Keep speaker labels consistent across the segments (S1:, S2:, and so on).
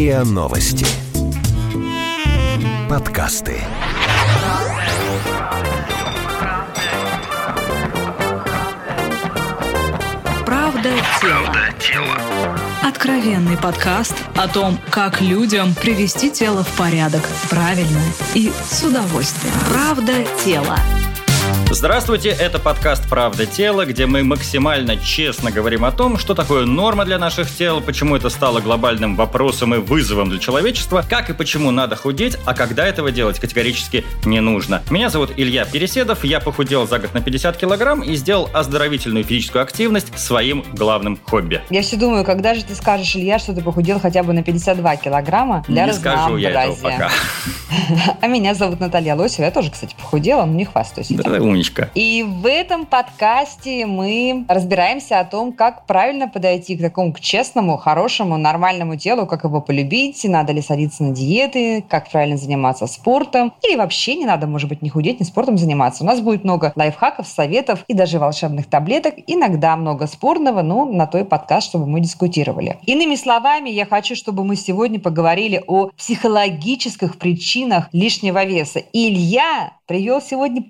S1: РИА Новости. Подкасты.
S2: Правда тело. Откровенный подкаст о том, как людям привести тело в порядок правильно и с удовольствием. Правда тело.
S3: Здравствуйте, это подкаст «Правда тела», где мы максимально честно говорим о том, что такое норма для наших тел, почему это стало глобальным вопросом и вызовом для человечества, как и почему надо худеть, а когда этого делать категорически не нужно. Меня зовут Илья Переседов, я похудел за год на 50 килограмм и сделал оздоровительную физическую активность своим главным хобби.
S4: Я все думаю, когда же ты скажешь, Илья, что ты похудел хотя бы на 52 килограмма для
S3: не скажу я этого пока.
S4: А меня зовут Наталья Лосева, я тоже, кстати, похудела, но не хвастаюсь.
S3: Да, умничка.
S4: И в этом подкасте мы разбираемся о том, как правильно подойти к такому к честному, хорошему, нормальному телу, как его полюбить, надо ли садиться на диеты, как правильно заниматься спортом, или вообще не надо, может быть, не худеть, не спортом заниматься. У нас будет много лайфхаков, советов и даже волшебных таблеток, иногда много спорного, но на той подкаст, чтобы мы дискутировали. Иными словами, я хочу, чтобы мы сегодня поговорили о психологических причинах лишнего веса. И Илья привел сегодня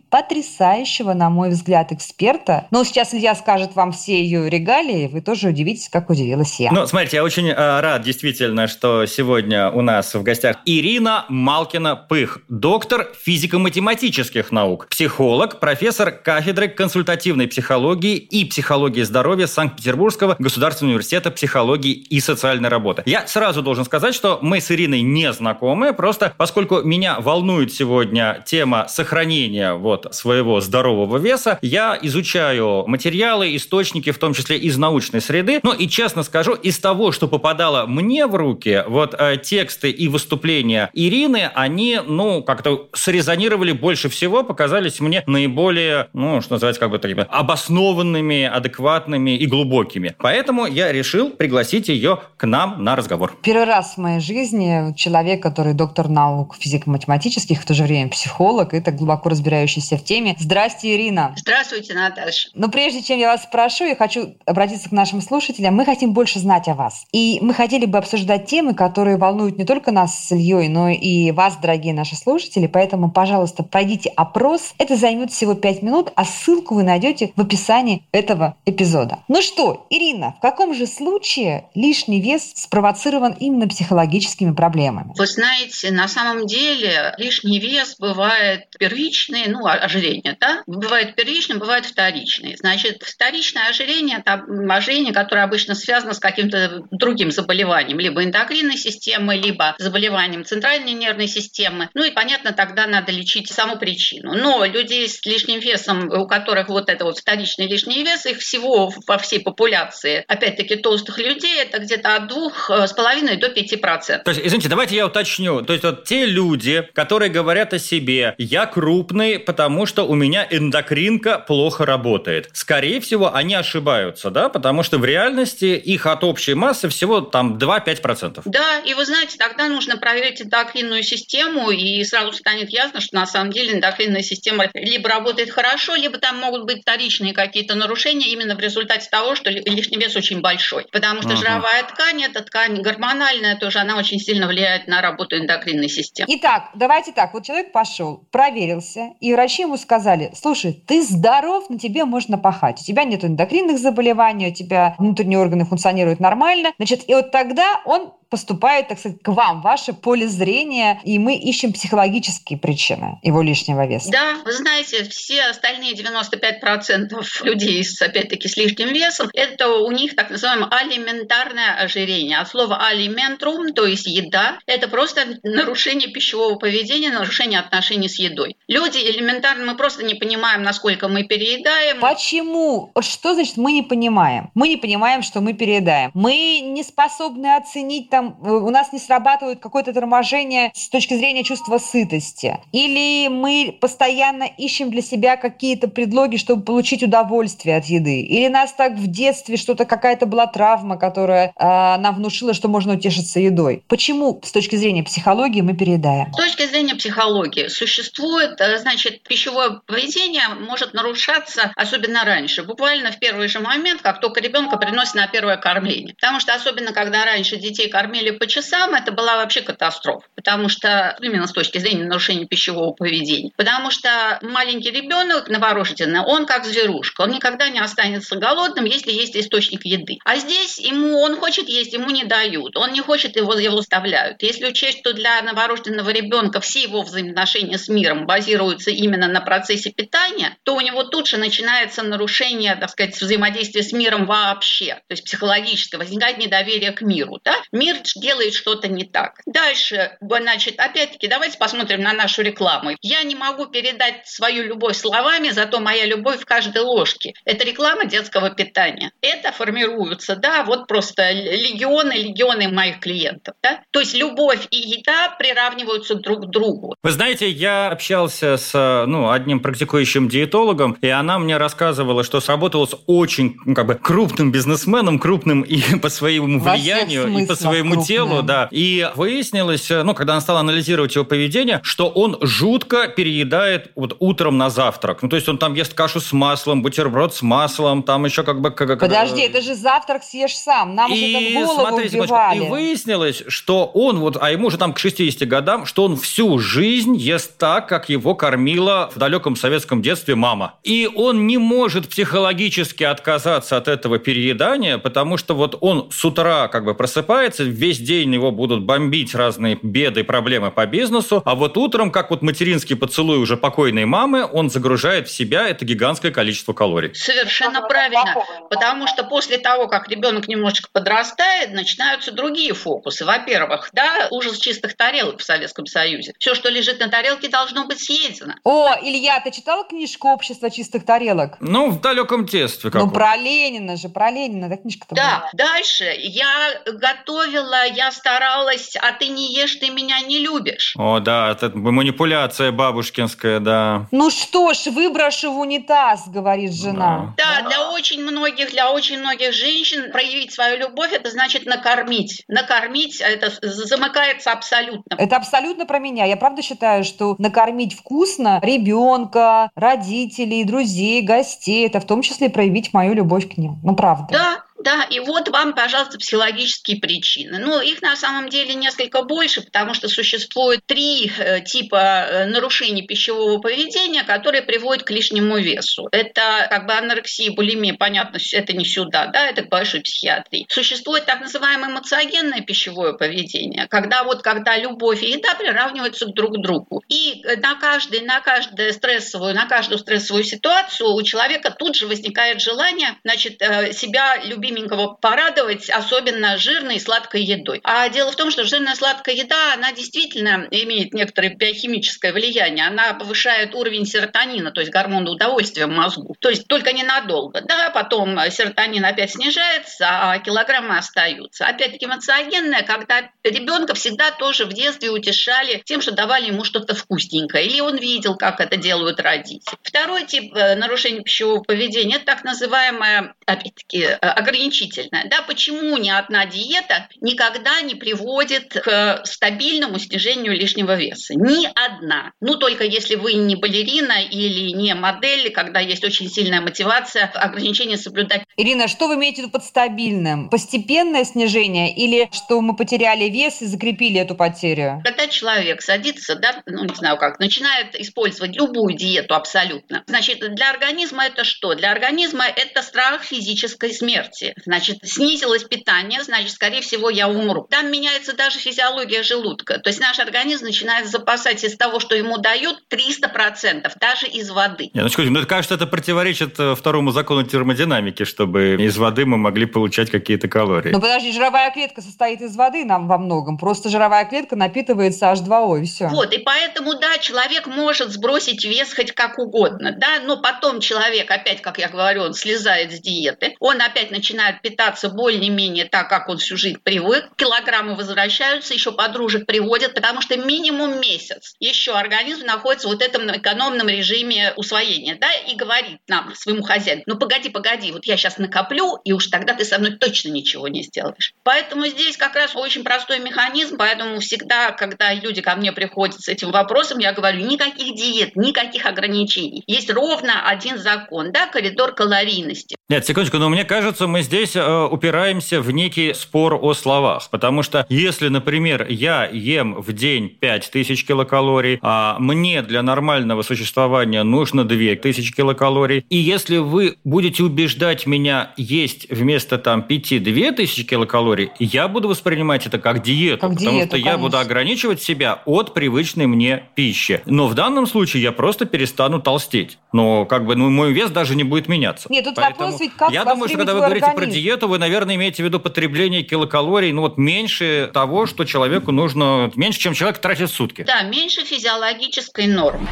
S4: потрясающего, на мой взгляд, эксперта. Но сейчас Илья скажет вам все ее регалии, вы тоже удивитесь, как удивилась я.
S3: Ну, смотрите, я очень э, рад действительно, что сегодня у нас в гостях Ирина Малкина-Пых, доктор физико-математических наук, психолог, профессор кафедры консультативной психологии и психологии здоровья Санкт-Петербургского государственного университета психологии и социальной работы. Я сразу должен сказать, что мы с Ириной не знакомы, просто поскольку меня волнует сегодня тема сохранения вот своего здорового веса, я изучаю материалы, источники, в том числе из научной среды. Ну и честно скажу, из того, что попадало мне в руки, вот э, тексты и выступления Ирины, они, ну, как-то срезонировали больше всего, показались мне наиболее, ну, что называется, как бы такими обоснованными, адекватными и глубокими. Поэтому я решил пригласить ее к нам на разговор.
S4: Первый раз в моей жизни человек, который доктор наук физико-математических, в то же время психолог, это глубоко разбирающийся в теме. Здрасте, Ирина.
S5: Здравствуйте, Наташа.
S4: Но прежде чем я вас спрошу, я хочу обратиться к нашим слушателям. Мы хотим больше знать о вас. И мы хотели бы обсуждать темы, которые волнуют не только нас с Ильей, но и вас, дорогие наши слушатели. Поэтому, пожалуйста, пройдите опрос. Это займет всего 5 минут, а ссылку вы найдете в описании этого эпизода. Ну что, Ирина, в каком же случае лишний вес спровоцирован именно психологическими проблемами?
S5: Вы знаете, на самом деле лишний вес бывает первичные, ну, ожирение, да, бывает первичным, бывает вторичные. Значит, вторичное ожирение – это ожирение, которое обычно связано с каким-то другим заболеванием, либо эндокринной системой, либо заболеванием центральной нервной системы. Ну и, понятно, тогда надо лечить саму причину. Но людей с лишним весом, у которых вот это вот вторичный лишний вес, их всего во всей популяции, опять-таки, толстых людей, это где-то от двух с половиной до пяти процентов.
S3: То есть, извините, давайте я уточню. То есть, вот те люди, которые говорят о себе, я крупный, потому что у меня эндокринка плохо работает. Скорее всего, они ошибаются, да, потому что в реальности их от общей массы всего там 2-5%.
S5: Да, и вы знаете, тогда нужно проверить эндокринную систему, и сразу станет ясно, что на самом деле эндокринная система либо работает хорошо, либо там могут быть вторичные какие-то нарушения именно в результате того, что лишний вес очень большой. Потому что uh-huh. жировая ткань, эта ткань гормональная тоже, она очень сильно влияет на работу эндокринной системы.
S4: Итак, давайте так, вот человек пошел, проверил, проверился, и врачи ему сказали, слушай, ты здоров, на тебе можно пахать, у тебя нет эндокринных заболеваний, у тебя внутренние органы функционируют нормально. Значит, и вот тогда он поступает, так сказать, к вам, ваше поле зрения, и мы ищем психологические причины его лишнего веса.
S5: Да, вы знаете, все остальные 95% людей, с, опять-таки, с лишним весом, это у них так называемое алиментарное ожирение. От слова алиментрум, то есть еда, это просто нарушение пищевого поведения, нарушение отношений с едой. Люди элементарно, мы просто не понимаем, насколько мы переедаем.
S4: Почему? Что значит мы не понимаем? Мы не понимаем, что мы переедаем. Мы не способны оценить там этом э, у нас не срабатывает какое-то торможение с точки зрения чувства сытости. Или мы постоянно ищем для себя какие-то предлоги, чтобы получить удовольствие от еды. Или нас так в детстве что-то, какая-то была травма, которая э, нам внушила, что можно утешиться едой. Почему с точки зрения психологии мы переедаем?
S5: С точки зрения психологии существует, э, значит, пищевое поведение может нарушаться, особенно раньше, буквально в первый же момент, как только ребенка приносит на первое кормление. Потому что особенно, когда раньше детей кормили кормили по часам, это была вообще катастрофа, потому что именно с точки зрения нарушения пищевого поведения. Потому что маленький ребенок новорожденный, он как зверушка, он никогда не останется голодным, если есть источник еды. А здесь ему он хочет есть, ему не дают, он не хочет его его оставляют. Если учесть, что для новорожденного ребенка все его взаимоотношения с миром базируются именно на процессе питания, то у него тут же начинается нарушение, так сказать, взаимодействия с миром вообще, то есть психологическое, возникает недоверие к миру. Да? Мир делает что-то не так. Дальше, значит, опять-таки, давайте посмотрим на нашу рекламу. Я не могу передать свою любовь словами, зато моя любовь в каждой ложке. Это реклама детского питания. Это формируются, да, вот просто легионы, легионы моих клиентов. Да? То есть любовь и еда приравниваются друг к другу.
S3: Вы знаете, я общался с ну, одним практикующим диетологом, и она мне рассказывала, что сработала с очень ну, как бы, крупным бизнесменом, крупным и по своему влиянию, и по своему крупным. телу, да. И выяснилось, ну, когда она стала анализировать его поведение, что он жутко переедает вот утром на завтрак. Ну, то есть он там ест кашу с маслом, бутерброд с маслом, там еще как бы... Как,
S4: Подожди, это же завтрак съешь сам, нам и же это в голову смотрите,
S3: вбивали. И выяснилось, что он вот, а ему уже там к 60 годам, что он всю жизнь ест так, как его кормила в далеком советском детстве мама. И он не может психологически отказаться от этого переедания, потому что вот он с утра как бы просыпается, весь день его будут бомбить разные беды, проблемы по бизнесу, а вот утром, как вот материнский поцелуй уже покойной мамы, он загружает в себя это гигантское количество калорий.
S5: Совершенно правильно, потому что после того, как ребенок немножечко подрастает, начинаются другие фокусы. Во-первых, да, ужас чистых тарелок в Советском Союзе. Все, что лежит на тарелке, должно быть съедено.
S4: О, Илья, ты читала книжку «Общество чистых тарелок»?
S3: Ну, в далеком детстве.
S4: Ну, про Ленина же, про Ленина, эта книжка-то
S5: Да, была. дальше. Я готовила, я старалась, а ты не ешь, ты меня не любишь.
S3: О, да, это манипуляция бабушкинская, да.
S4: Ну что ж, выброшу в унитаз, говорит жена.
S5: Да, да для очень многих, для очень многих женщин проявить свою любовь, это значит накормить. Накормить, это замыкается абсолютно.
S4: Это абсолютно про меня. Я правда считаю, что накормить вкусно ребенка, родителей, друзей, гостей, это в том числе проявить мою любовь к ним. Ну, правда.
S5: Да, да, и вот вам, пожалуйста, психологические причины. Ну, их на самом деле несколько больше, потому что существует три э, типа э, нарушений пищевого поведения, которые приводят к лишнему весу. Это как бы анорексия, булимия, понятно, это не сюда, да, это к большой психиатрии. Существует так называемое эмоциогенное пищевое поведение, когда вот когда любовь и еда приравниваются друг к другу. И на каждый, на каждую стрессовую, на каждую стрессовую ситуацию у человека тут же возникает желание, значит, э, себя любить любименького порадовать, особенно жирной и сладкой едой. А дело в том, что жирная сладкая еда, она действительно имеет некоторое биохимическое влияние. Она повышает уровень серотонина, то есть гормона удовольствия в мозгу. То есть только ненадолго. Да, потом серотонин опять снижается, а килограммы остаются. Опять-таки эмоциогенная, когда ребенка всегда тоже в детстве утешали тем, что давали ему что-то вкусненькое. Или он видел, как это делают родители. Второй тип э, нарушения пищевого поведения – это так называемое, опять-таки, ограничение ограничительная. Да, почему ни одна диета никогда не приводит к стабильному снижению лишнего веса? Ни одна. Ну, только если вы не балерина или не модель, когда есть очень сильная мотивация ограничения соблюдать.
S4: Ирина, что вы имеете в виду под стабильным? Постепенное снижение или что мы потеряли вес и закрепили эту потерю?
S5: Когда человек садится, да, ну, не знаю как, начинает использовать любую диету абсолютно, значит, для организма это что? Для организма это страх физической смерти значит, снизилось питание, значит, скорее всего, я умру. Там меняется даже физиология желудка. То есть наш организм начинает запасать из того, что ему дают, 300%, даже из воды.
S3: Нет, ну, скажите, ну, кажется, это противоречит э, второму закону термодинамики, чтобы из воды мы могли получать какие-то калории.
S4: Ну, подожди, жировая клетка состоит из воды нам во многом. Просто жировая клетка напитывается H2O, и все.
S5: Вот, и поэтому, да, человек может сбросить вес хоть как угодно, да, но потом человек, опять, как я говорю, он слезает с диеты, он опять начинает начинает питаться более-менее так, как он всю жизнь привык, килограммы возвращаются, еще подружек приводят, потому что минимум месяц еще организм находится в вот этом экономном режиме усвоения, да, и говорит нам, своему хозяину, ну погоди, погоди, вот я сейчас накоплю, и уж тогда ты со мной точно ничего не сделаешь. Поэтому здесь как раз очень простой механизм, поэтому всегда, когда люди ко мне приходят с этим вопросом, я говорю, никаких диет, никаких ограничений. Есть ровно один закон, да, коридор калорийности.
S3: Нет, секундочку, но мне кажется, мы здесь э, упираемся в некий спор о словах. Потому что если, например, я ем в день 5000 килокалорий, а мне для нормального существования нужно 2000 килокалорий, и если вы будете убеждать меня есть вместо там 5-2000 килокалорий, я буду воспринимать это как диету.
S4: Как
S3: потому
S4: диету,
S3: что я
S4: конечно.
S3: буду ограничивать себя от привычной мне пищи. Но в данном случае я просто перестану толстеть. Но как бы ну, мой вес даже не будет меняться.
S4: Нет, тут
S3: Поэтому
S4: вопрос ведь как
S3: Я думаю, что когда вы
S4: воспримет
S3: говорите про диету, вы, наверное, имеете в виду потребление килокалорий, ну вот меньше того, что человеку нужно, меньше, чем человек тратит в сутки.
S5: Да, меньше физиологической нормы.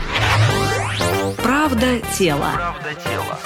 S2: Правда тела. Правда тела.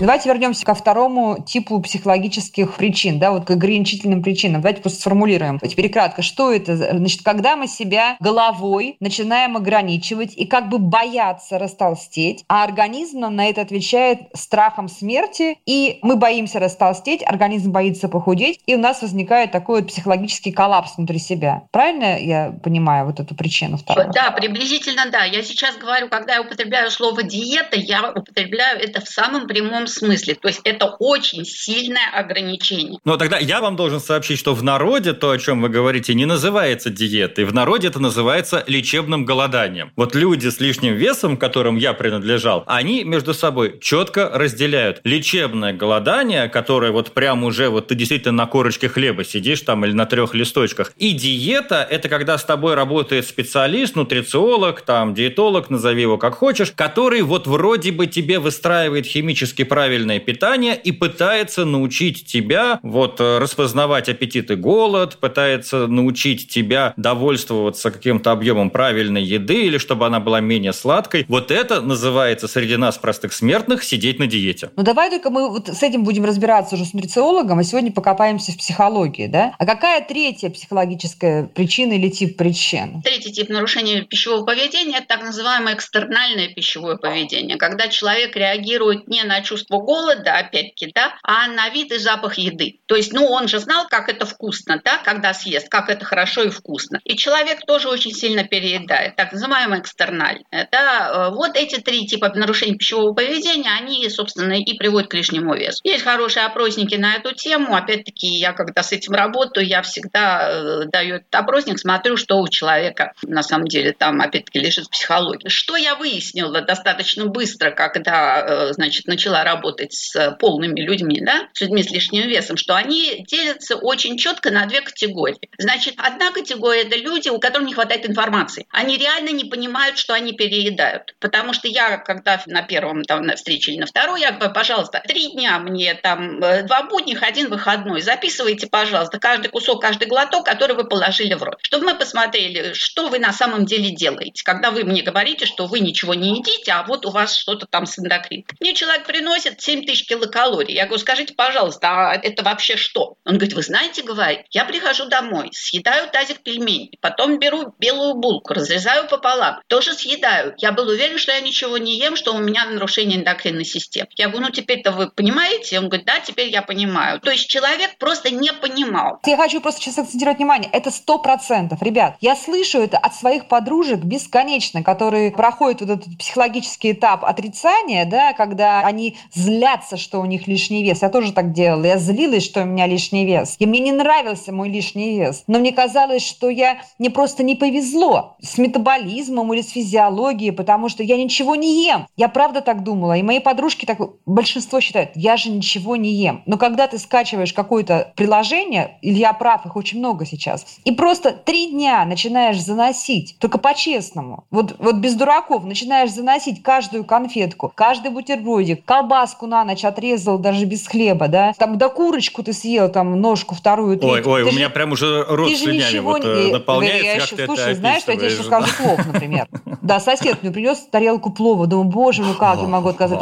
S4: Давайте вернемся ко второму типу психологических причин, да, вот к ограничительным причинам. Давайте просто сформулируем. Теперь кратко, что это? Значит, когда мы себя головой начинаем ограничивать и как бы бояться растолстеть, а организм на это отвечает страхом смерти, и мы боимся растолстеть, организм боится похудеть, и у нас возникает такой вот психологический коллапс внутри себя. Правильно я понимаю вот эту причину вторую?
S5: Да, приблизительно да. Я сейчас говорю, когда я употребляю слово диета, я употребляю это в самом прямом смысле. То есть это очень сильное ограничение.
S3: Но тогда я вам должен сообщить, что в народе то, о чем вы говорите, не называется диетой. В народе это называется лечебным голоданием. Вот люди с лишним весом, к которым я принадлежал, они между собой четко разделяют лечебное голодание, которое вот прям уже вот ты действительно на корочке хлеба сидишь там или на трех листочках. И диета – это когда с тобой работает специалист, нутрициолог, там диетолог, назови его как хочешь, который вот вроде бы тебе выстраивает химически правильное питание и пытается научить тебя вот э, распознавать аппетит и голод, пытается научить тебя довольствоваться каким-то объемом правильной еды или чтобы она была менее сладкой. Вот это называется среди нас, простых смертных, сидеть на диете.
S4: Ну давай только мы вот с этим будем разбираться уже с нутрициологом, а сегодня покопаемся в психологии, да? А какая третья психологическая причина или тип причин?
S5: Третий тип нарушения пищевого поведения – это так называемое экстернальное пищевое поведение, когда человек реагирует не на чувство голода, опять-таки, да, а на вид и запах еды. То есть, ну, он же знал, как это вкусно, да, когда съест, как это хорошо и вкусно. И человек тоже очень сильно переедает, так называемое экстернальное. Да. Вот эти три типа нарушений пищевого поведения, они, собственно, и приводят к лишнему весу. Есть хорошие опросники на эту тему. Опять-таки, я когда с этим работаю, я всегда э, даю этот опросник, смотрю, что у человека на самом деле там, опять-таки, лежит в психологии. Что я выяснила достаточно быстро, когда, э, значит, начала работать с полными людьми, да, с людьми с лишним весом, что они делятся очень четко на две категории. Значит, одна категория – это люди, у которых не хватает информации. Они реально не понимают, что они переедают. Потому что я, когда на первом там, на встрече или на второй, я говорю, пожалуйста, три дня мне там, э, два будних, один выходной. Записывайте, пожалуйста, каждый кусок, каждый глоток, который вы положили в рот. Чтобы мы посмотрели, что вы на самом деле делаете. Когда вы мне говорите, что вы ничего не едите, а вот у вас что-то там с эндокрин. Мне человек приносит 7 тысяч килокалорий. Я говорю, скажите, пожалуйста, а это вообще что? Он говорит, вы знаете, говорит, я прихожу домой, съедаю тазик пельменей, потом беру белую булку, разрезаю пополам, тоже съедаю. Я был уверен, что я ничего не ем, что у меня нарушение эндокринной системы. Я говорю, ну теперь-то вы понимаете? Он говорит, да, теперь я понимаю. То есть человек просто не понимал.
S4: Я хочу просто сейчас акцентировать внимание. Это сто процентов. Ребят, я слышу это от своих подружек бесконечно, которые проходят вот этот психологический этап отрицания, да, когда они злятся, что у них лишний вес. Я тоже так делала. Я злилась, что у меня лишний вес. И мне не нравился мой лишний вес. Но мне казалось, что я мне просто не повезло с метаболизмом или с физиологией, потому что я ничего не ем. Я правда так думала. И мои подружки так большинство считают, я же ничего не ем. Но когда ты скачиваешь какое-то приложение, или я прав, их очень много сейчас, и просто три дня начинаешь заносить, только по-честному, вот, вот без дураков, начинаешь заносить каждую конфетку, каждый бутербродик, колбаску на ночь отрезал даже без хлеба, да, там да курочку ты съел, там ножку вторую,
S3: Ой,
S4: третью.
S3: ой,
S4: Ты
S3: у
S4: же-
S3: меня прям уже рот слюнями вот,
S4: не...
S3: э,
S4: Я
S3: наполняется,
S4: еще,
S3: как ты
S4: слушай, знаешь, что я тебе еще
S3: описываешь.
S4: скажу плов, например. Да, сосед мне принес тарелку плова. Думаю, боже, ну как я могу отказать?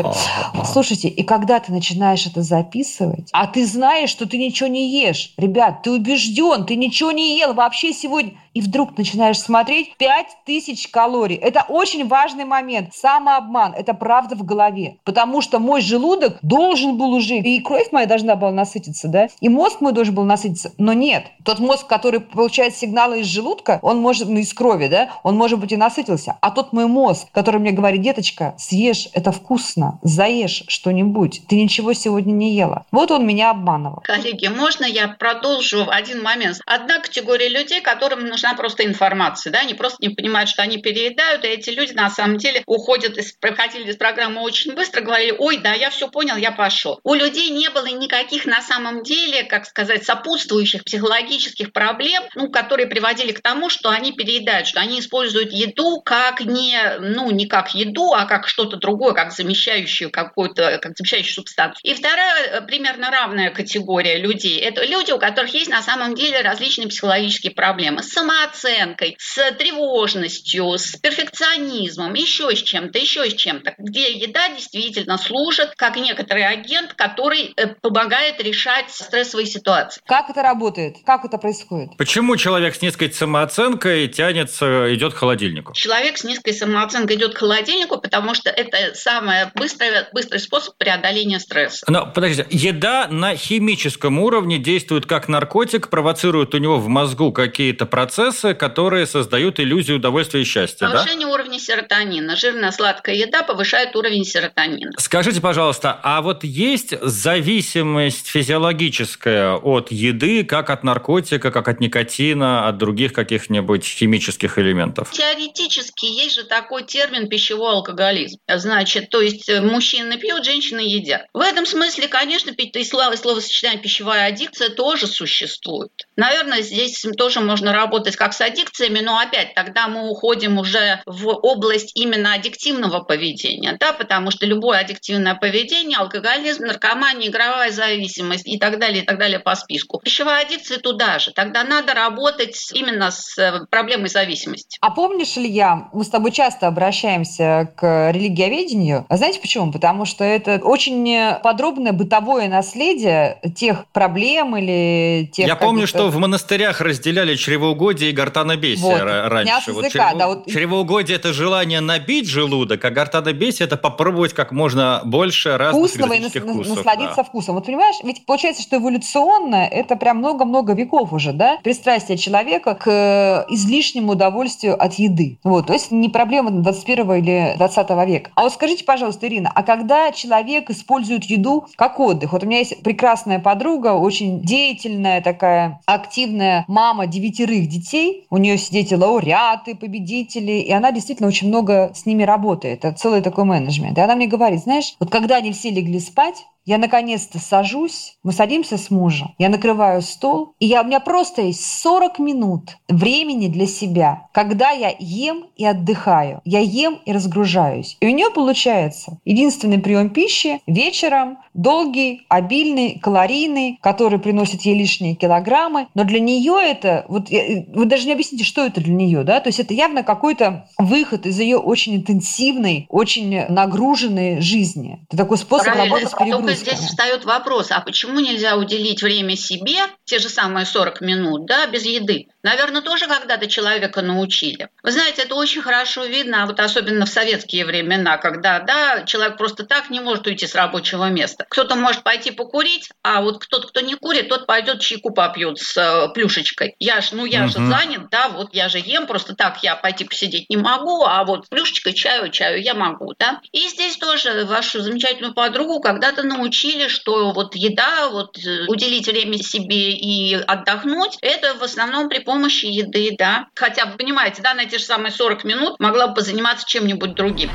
S4: Слушайте, и когда ты начинаешь это записывать, а ты знаешь, что ты ничего не ешь. Ребят, ты убежден, ты ничего не ел вообще сегодня. И вдруг начинаешь смотреть 5000 калорий. Это очень важный момент. Самообман. Это правда в голове. Потому что мой желудок должен был уже, и кровь моя должна была насытиться, да, и мозг мой должен был насытиться. Но нет. Тот мозг, который получает сигналы из желудка, он может, ну, из крови, да, он, может быть, и насытился. А тот мой мозг, который мне говорит, деточка, съешь, это вкусно, заешь что-нибудь, ты ничего сегодня не ела. Вот он меня обманывал.
S5: Коллеги, можно я продолжу один момент? Одна категория людей, которым нужна просто информация, да, они просто не понимают, что они переедают, и эти люди на самом деле уходят, из, проходили из программы очень быстро, говорили, ой, да, я все понял, я пошел. У людей не было никаких на самом деле, как сказать, сопутствующих психологических проблем, ну, которые приводили к тому, что они переедают, что они используют еду как не, ну, не как еду, а как что-то другое, как замещающую какую-то, как замещающую субстанцию. И вторая э, примерно равная категория людей – это люди, у которых есть на самом деле различные психологические проблемы с самооценкой, с тревожностью, с перфекционизмом, еще с чем-то, еще с чем-то, где еда действительно служит как некоторый агент, который э, помогает решать стрессовые ситуации.
S4: Как это работает? Как это происходит?
S3: Почему человек с низкой самооценкой тянется, идет к холодильнику?
S5: Человек с низкой самооценкой идет к холодильнику, потому что это самый быстрый, быстрый способ преодоления стресса.
S3: Но подождите, еда на химическом уровне действует как наркотик, провоцирует у него в мозгу какие-то процессы, которые создают иллюзию удовольствия и счастья,
S5: Повышение да? уровня серотонина. Жирная сладкая еда повышает уровень серотонина.
S3: Скажите, пожалуйста, а вот есть зависимость физиологическая от еды, как от наркотика, как от никотина, от других каких-нибудь химических элементов?
S5: Теоретически есть же такой термин пищевой алкоголизм. Значит, то есть э, мужчины пьют, женщины едят. В этом смысле, конечно, и словосочетание пищевая аддикция тоже существует. Наверное, здесь тоже можно работать как с аддикциями, но опять тогда мы уходим уже в область именно аддиктивного поведения, да, потому что любое аддиктивное поведение, алкоголизм, наркомания, игровая зависимость и так далее, и так далее по списку. Пищевая аддикция туда же. Тогда надо работать именно с э, проблемой зависимости.
S4: А помнишь, Илья, мы с тобой часто обращаемся к религиоведению. А знаете почему? Потому что это очень подробное бытовое наследие тех проблем или тех...
S3: Я помню, что в монастырях разделяли чревоугодие и гортанобесие вот. раньше. Вот
S4: языка, чрево... да, вот...
S3: Чревоугодие – это желание набить желудок, а гортанобесие – это попробовать как можно больше разных
S4: Вкусного
S3: и вкусов.
S4: насладиться да. вкусом. Вот понимаешь, ведь получается, что эволюционно это прям много-много веков уже, да, пристрастие человека к э, излишнему удовольствию от еды. Вот, то есть не проблема 21 или 20 века. А вот скажите, пожалуйста, Ирина, а когда человек использует еду как отдых? Вот у меня есть прекрасная подруга, очень деятельная такая, активная мама девятерых детей. У нее дети лауреаты, победители, и она действительно очень много с ними работает. Это целый такой менеджмент. И она мне говорит, знаешь, вот когда они все легли спать, я наконец-то сажусь, мы садимся с мужем, я накрываю стол, и я, у меня просто есть 40 минут времени для себя, когда я ем и отдыхаю, я ем и разгружаюсь. И у нее получается единственный прием пищи вечером, долгий, обильный, калорийный, который приносит ей лишние килограммы, но для нее это, вот вы даже не объясните, что это для нее, да, то есть это явно какой-то выход из ее очень интенсивной, очень нагруженной жизни. Это такой способ Правильно. работать с перегрузкой
S5: здесь встает вопрос, а почему нельзя уделить время себе, те же самые 40 минут, да, без еды? Наверное, тоже когда-то человека научили. Вы знаете, это очень хорошо видно, вот особенно в советские времена, когда, да, человек просто так не может уйти с рабочего места. Кто-то может пойти покурить, а вот кто-то, кто не курит, тот пойдет чайку попьет с э, плюшечкой. Я ж, ну я угу. же занят, да, вот я же ем, просто так я пойти посидеть не могу, а вот плюшечкой чаю, чаю я могу, да. И здесь тоже вашу замечательную подругу когда-то научили, что вот еда, вот э, уделить время себе и отдохнуть, это в основном при помощи помощи еды, да. Хотя, вы понимаете, да, на те же самые 40 минут могла бы позаниматься чем-нибудь другим.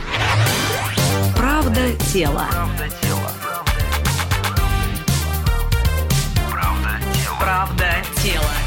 S2: Правда тело. Правда тело. Правда тело.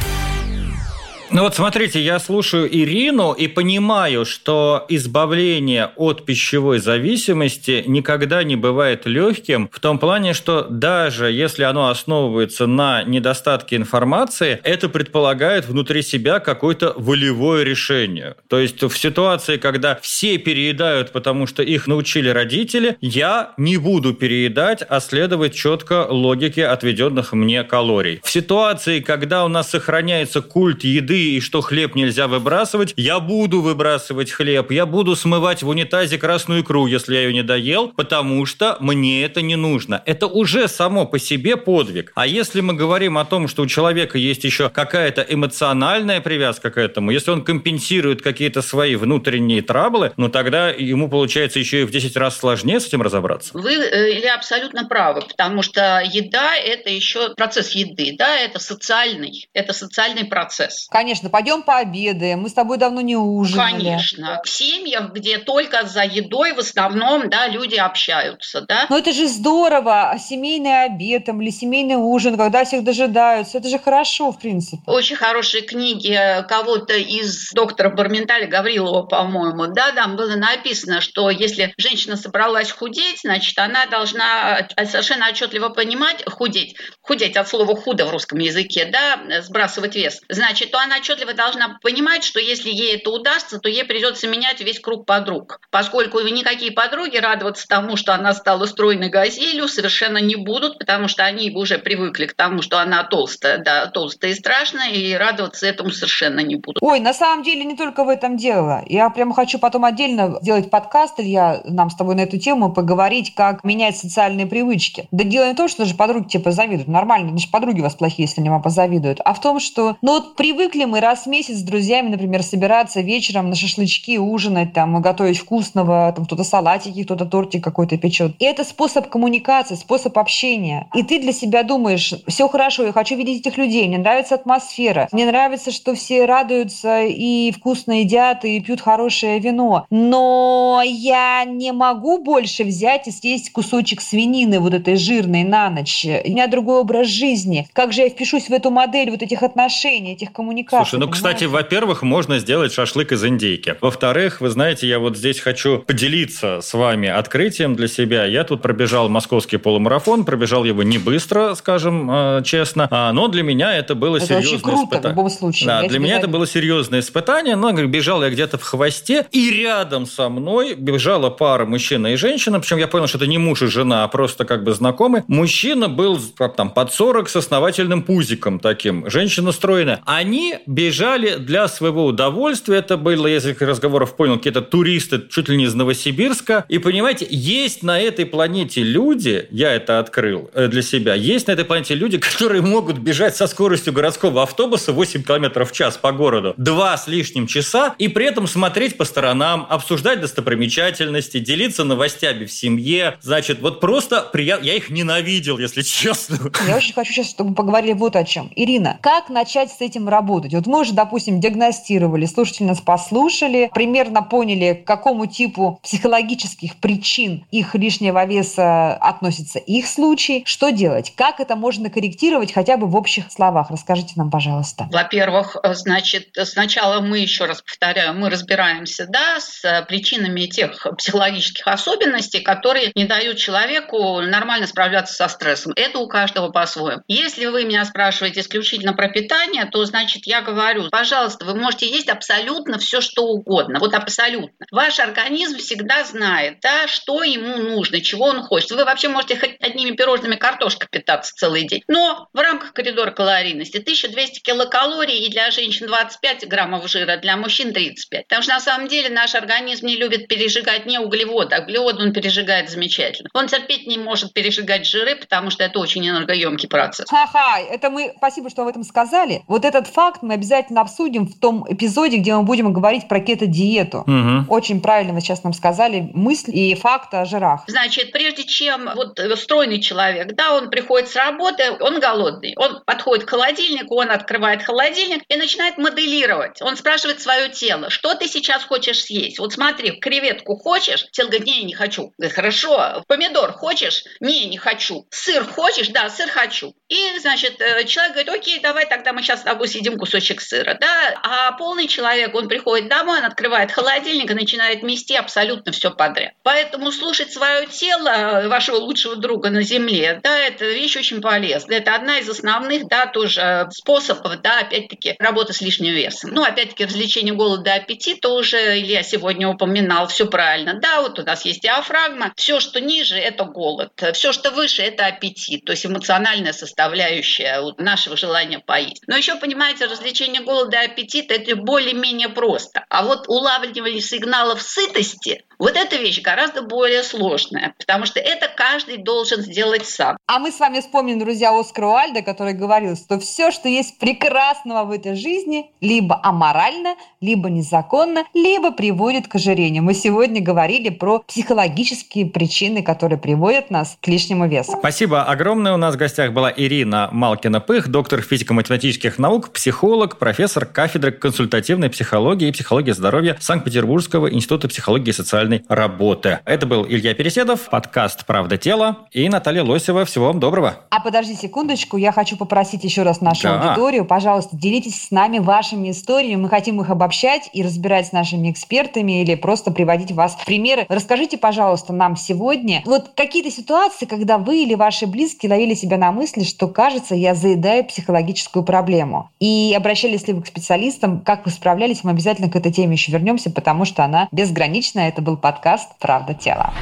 S3: Ну вот смотрите, я слушаю Ирину и понимаю, что избавление от пищевой зависимости никогда не бывает легким в том плане, что даже если оно основывается на недостатке информации, это предполагает внутри себя какое-то волевое решение. То есть в ситуации, когда все переедают, потому что их научили родители, я не буду переедать, а следовать четко логике отведенных мне калорий. В ситуации, когда у нас сохраняется культ еды и что хлеб нельзя выбрасывать, я буду выбрасывать хлеб, я буду смывать в унитазе красную икру, если я ее не доел, потому что мне это не нужно. Это уже само по себе подвиг. А если мы говорим о том, что у человека есть еще какая-то эмоциональная привязка к этому, если он компенсирует какие-то свои внутренние траблы, ну тогда ему получается еще и в 10 раз сложнее с этим разобраться.
S5: Вы э, или абсолютно правы, потому что еда – это еще процесс еды, да, это социальный, это социальный процесс.
S4: Конечно, пойдем пообедаем, мы с тобой давно не ужинали.
S5: Конечно. В семьях, где только за едой в основном, да, люди общаются, да.
S4: Но это же здорово, семейный обед там, или семейный ужин, когда всех дожидаются, это же хорошо, в принципе.
S5: Очень хорошие книги кого-то из доктора Барменталя, Гаврилова, по-моему, да, там было написано, что если женщина собралась худеть, значит, она должна совершенно отчетливо понимать, худеть, худеть от слова худо в русском языке, да, сбрасывать вес, значит, то она отчетливо должна понимать, что если ей это удастся, то ей придется менять весь круг подруг, поскольку никакие подруги радоваться тому, что она стала стройной газелью, совершенно не будут, потому что они уже привыкли к тому, что она толстая, да, толстая и страшная, и радоваться этому совершенно не будут.
S4: Ой, на самом деле не только в этом дело. Я прямо хочу потом отдельно сделать подкаст, Илья, нам с тобой на эту тему поговорить, как менять социальные привычки. Да дело не в том, что даже подруги тебе позавидуют. Нормально, значит, подруги у вас плохие, если они вам позавидуют. А в том, что, ну вот привыкли мы раз в месяц с друзьями, например, собираться вечером на шашлычки, ужинать, там, готовить вкусного, там, кто-то салатики, кто-то тортик какой-то печет. И это способ коммуникации, способ общения. И ты для себя думаешь, все хорошо, я хочу видеть этих людей, мне нравится атмосфера, мне нравится, что все радуются и вкусно едят, и пьют хорошее вино. Но я не могу больше взять и съесть кусочек свинины вот этой жирной на ночь. У меня другой образ жизни. Как же я впишусь в эту модель вот этих отношений, этих коммуникаций?
S3: Слушай, ну,
S4: понимаете?
S3: кстати, во-первых, можно сделать шашлык из индейки. Во-вторых, вы знаете, я вот здесь хочу поделиться с вами открытием для себя. Я тут пробежал московский полумарафон, пробежал его не быстро, скажем э, честно, а, но для меня это было
S4: Это
S3: серьезное
S4: круто,
S3: испытание.
S4: в любом случае.
S3: Да,
S4: Я
S3: для меня это
S4: завидую.
S3: было серьезное испытание, но говорю, бежал я где-то в хвосте, и рядом со мной бежала пара мужчина и женщина, причем я понял, что это не муж и жена, а просто как бы знакомый. Мужчина был как там под 40 с основательным пузиком таким, женщина стройная. Они бежали для своего удовольствия, это было, я этих разговоров понял, какие-то туристы чуть ли не из Новосибирска. И понимаете, есть на этой планете люди, я это открыл э, для себя, есть на этой планете люди, которые могут бежать со скоростью городского автобуса 8 км в час по городу, два с лишним часа, и при этом смотреть по сторонам, обсуждать достопримечательности, делиться новостями в семье. Значит, вот просто приятно. Я их ненавидел, если честно.
S4: Я очень хочу сейчас, чтобы поговорили вот о чем. Ирина, как начать с этим работать? Вот мы уже, допустим, диагностировали, слушатели нас послушали, примерно поняли, к какому типу психологических причин их лишнего веса относится их случай. Что делать? Как это можно корректировать хотя бы в общих словах? Расскажите нам, пожалуйста.
S5: Во-первых, э, значит, сначала мы, еще раз повторяю, мы разбираемся, да, с э, причинами тех психологических особенностей, которые не дают человеку нормально справляться со стрессом. Это у каждого по-своему. Если вы меня спрашиваете исключительно про питание, то, значит, я говорю, пожалуйста, вы можете есть абсолютно все, что угодно. Вот абсолютно. Ваш организм всегда знает, да, что ему нужно, чего он хочет. Вы вообще можете хоть одними пирожными картошкой питаться целый день. Но в рамках коридора калорийности 1200 килокалорий и для женщин 25 граммов жира, для мужчин 35. Потому что на самом деле наш организм не любит пережигать не углеводы, а углеводы он пережигает замечательно. Он терпеть не может пережигать жиры, потому что это очень энергоемкий процесс.
S4: Ха-ха, это мы, спасибо, что об этом сказали. Вот этот факт мы обязательно обсудим в том эпизоде, где мы будем говорить про кето-диету.
S3: Мгм.
S4: Очень правильно вы сейчас нам сказали мысль и факт о жирах.
S5: Значит, прежде чем вот стройный человек, да, он приходит с работы, он голодный, он подходит к холодильнику, он открывает холодильник и начинает моделировать. Он спрашивает свое тело, что ты сейчас хочешь съесть? Вот смотри, креветку хочешь? Тело говорит, не, не хочу. Говорит, хорошо. Помидор хочешь? Не, не хочу. Сыр хочешь? Да, сыр хочу. И, значит, э, человек говорит, окей, давай тогда мы сейчас с тобой съедим кусочек сыра, да. А полный человек, он приходит домой, он открывает холодильник и начинает мести абсолютно все подряд. Поэтому слушать свое тело, э, вашего лучшего друга на земле, да, это вещь очень полезная. Это одна из основных, да, тоже э, способов, да, опять-таки, работы с лишним весом. Ну, опять-таки, развлечение голода и аппетита уже Илья сегодня упоминал, все правильно. Да, вот у нас есть диафрагма. Все, что ниже, это голод. Все, что выше, это аппетит. То есть эмоциональная составляющая нашего желания поесть. Но еще, понимаете, лечение голода и аппетита – это более-менее просто. А вот улавливание сигналов сытости вот эта вещь гораздо более сложная, потому что это каждый должен сделать сам.
S4: А мы с вами вспомним, друзья, Оскара Уальда, который говорил, что все, что есть прекрасного в этой жизни, либо аморально, либо незаконно, либо приводит к ожирению. Мы сегодня говорили про психологические причины, которые приводят нас к лишнему весу.
S3: Спасибо огромное. У нас в гостях была Ирина Малкина-Пых, доктор физико-математических наук, психолог, профессор кафедры консультативной психологии и психологии здоровья Санкт-Петербургского института психологии и социальной социальной работы. Это был Илья Переседов, подкаст «Правда тела» и Наталья Лосева. Всего вам доброго.
S4: А подожди секундочку, я хочу попросить еще раз нашу да. аудиторию, пожалуйста, делитесь с нами вашими историями. Мы хотим их обобщать и разбирать с нашими экспертами или просто приводить вас в примеры. Расскажите, пожалуйста, нам сегодня вот какие-то ситуации, когда вы или ваши близкие ловили себя на мысли, что, кажется, я заедаю психологическую проблему. И обращались ли вы к специалистам, как вы справлялись, мы обязательно к этой теме еще вернемся, потому что она безграничная. Это был подкаст «Правда тела».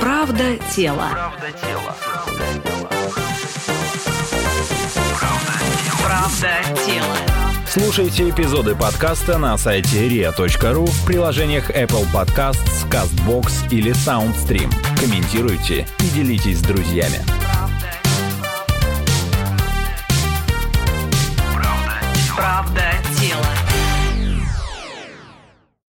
S2: «Правда тела». «Правда тела».
S1: «Правда тела». Слушайте эпизоды подкаста на сайте ria.ru в приложениях Apple Podcasts, CastBox или SoundStream. Комментируйте и делитесь с друзьями.